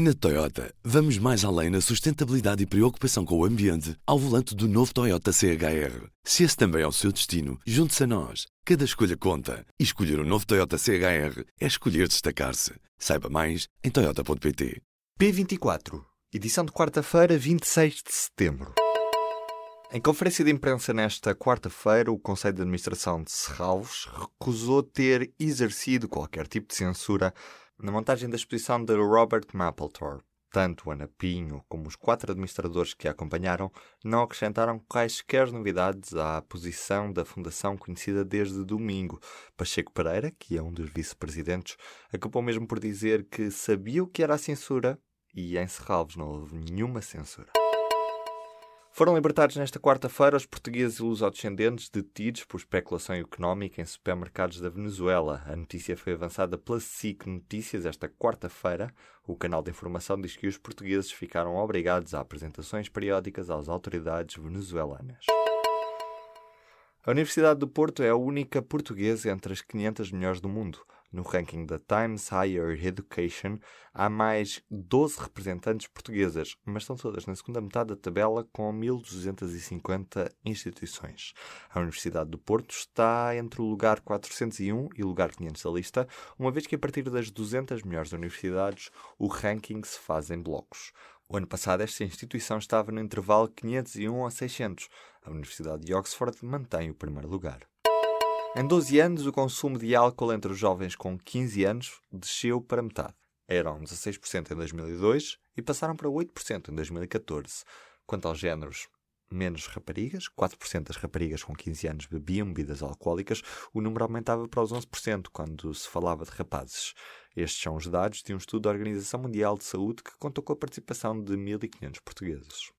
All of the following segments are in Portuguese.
Na Toyota, vamos mais além na sustentabilidade e preocupação com o ambiente ao volante do novo Toyota CHR. Se esse também é o seu destino, junte-se a nós. Cada escolha conta. E escolher o um novo Toyota CHR é escolher destacar-se. Saiba mais em Toyota.pt. P24, edição de quarta-feira, 26 de setembro. Em conferência de imprensa nesta quarta-feira, o Conselho de Administração de Serralves recusou ter exercido qualquer tipo de censura na montagem da exposição de Robert Mapplethorpe, tanto Ana Pinho como os quatro administradores que a acompanharam não acrescentaram quaisquer novidades à posição da Fundação conhecida desde domingo. Pacheco Pereira, que é um dos vice-presidentes, acabou mesmo por dizer que sabia o que era a censura e em Serralves não houve nenhuma censura. Foram libertados nesta quarta-feira os portugueses e lusodescendentes detidos por especulação económica em supermercados da Venezuela. A notícia foi avançada pela SIC Notícias esta quarta-feira. O canal de informação diz que os portugueses ficaram obrigados a apresentações periódicas às autoridades venezuelanas. A Universidade do Porto é a única portuguesa entre as 500 melhores do mundo. No ranking da Times Higher Education, há mais 12 representantes portuguesas, mas estão todas na segunda metade da tabela com 1.250 instituições. A Universidade do Porto está entre o lugar 401 e o lugar 500 da lista, uma vez que a partir das 200 melhores universidades o ranking se faz em blocos. O ano passado, esta instituição estava no intervalo 501 a 600. A Universidade de Oxford mantém o primeiro lugar. Em 12 anos, o consumo de álcool entre os jovens com 15 anos desceu para metade. Eram 16% em 2002 e passaram para 8% em 2014. Quanto aos géneros, menos raparigas, 4% das raparigas com 15 anos bebiam bebidas alcoólicas, o número aumentava para os 11% quando se falava de rapazes. Estes são os dados de um estudo da Organização Mundial de Saúde que contou com a participação de 1.500 portugueses.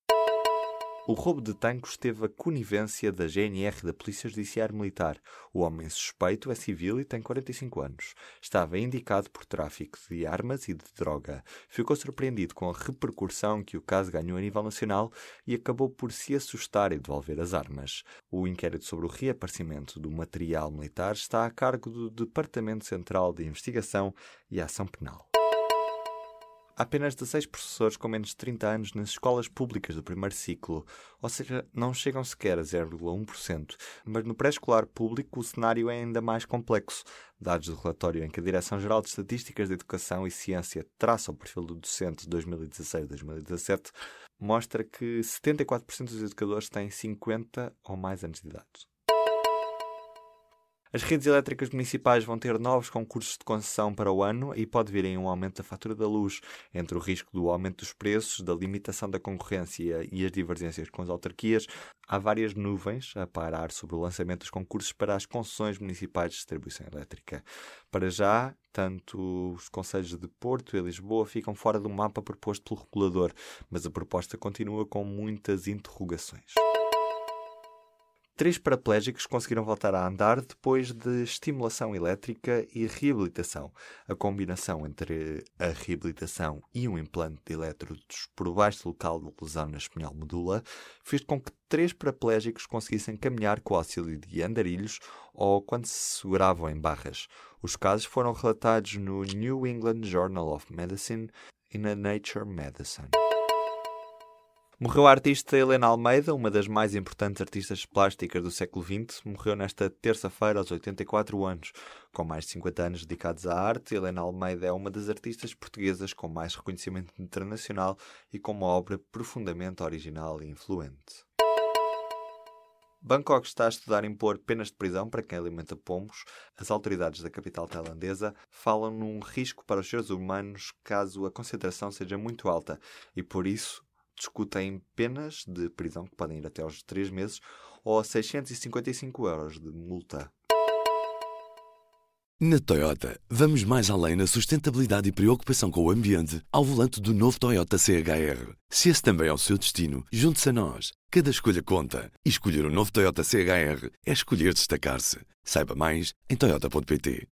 O roubo de tanques teve a conivência da GNR da Polícia Judiciária Militar. O homem suspeito é civil e tem 45 anos. Estava indicado por tráfico de armas e de droga. Ficou surpreendido com a repercussão que o caso ganhou a nível nacional e acabou por se assustar e devolver as armas. O inquérito sobre o reaparecimento do material militar está a cargo do Departamento Central de Investigação e Ação Penal. Há apenas 16 professores com menos de 30 anos nas escolas públicas do primeiro ciclo, ou seja, não chegam sequer a 0,1%. Mas no pré-escolar público o cenário é ainda mais complexo. Dados do relatório em que a Direção-Geral de Estatísticas de Educação e Ciência traça o perfil do docente de 2016-2017 mostra que 74% dos educadores têm 50 ou mais anos de idade. As redes elétricas municipais vão ter novos concursos de concessão para o ano e pode vir em um aumento da fatura da luz, entre o risco do aumento dos preços, da limitação da concorrência e as divergências com as autarquias. Há várias nuvens a parar sobre o lançamento dos concursos para as concessões municipais de distribuição elétrica. Para já, tanto os conselhos de Porto e Lisboa ficam fora do mapa proposto pelo regulador, mas a proposta continua com muitas interrogações. Três paraplégicos conseguiram voltar a andar depois de estimulação elétrica e reabilitação. A combinação entre a reabilitação e um implante de elétrodos por baixo do local de lesão na espinhal medula fez com que três paraplégicos conseguissem caminhar com o auxílio de andarilhos ou quando se seguravam em barras. Os casos foram relatados no New England Journal of Medicine e na Nature Medicine. Morreu a artista Helena Almeida, uma das mais importantes artistas plásticas do século XX. Morreu nesta terça-feira, aos 84 anos. Com mais de 50 anos dedicados à arte, Helena Almeida é uma das artistas portuguesas com mais reconhecimento internacional e com uma obra profundamente original e influente. Bangkok está a estudar impor penas de prisão para quem alimenta pombos. As autoridades da capital tailandesa falam num risco para os seres humanos caso a concentração seja muito alta e, por isso, discutem penas de prisão que podem ir até aos 3 meses ou 655 euros de multa. Na Toyota, vamos mais além na sustentabilidade e preocupação com o ambiente ao volante do novo Toyota CHR. Se esse também é o seu destino, junte-se a nós. Cada escolha conta. E escolher o um novo Toyota CHR é escolher destacar-se. Saiba mais em Toyota.pt.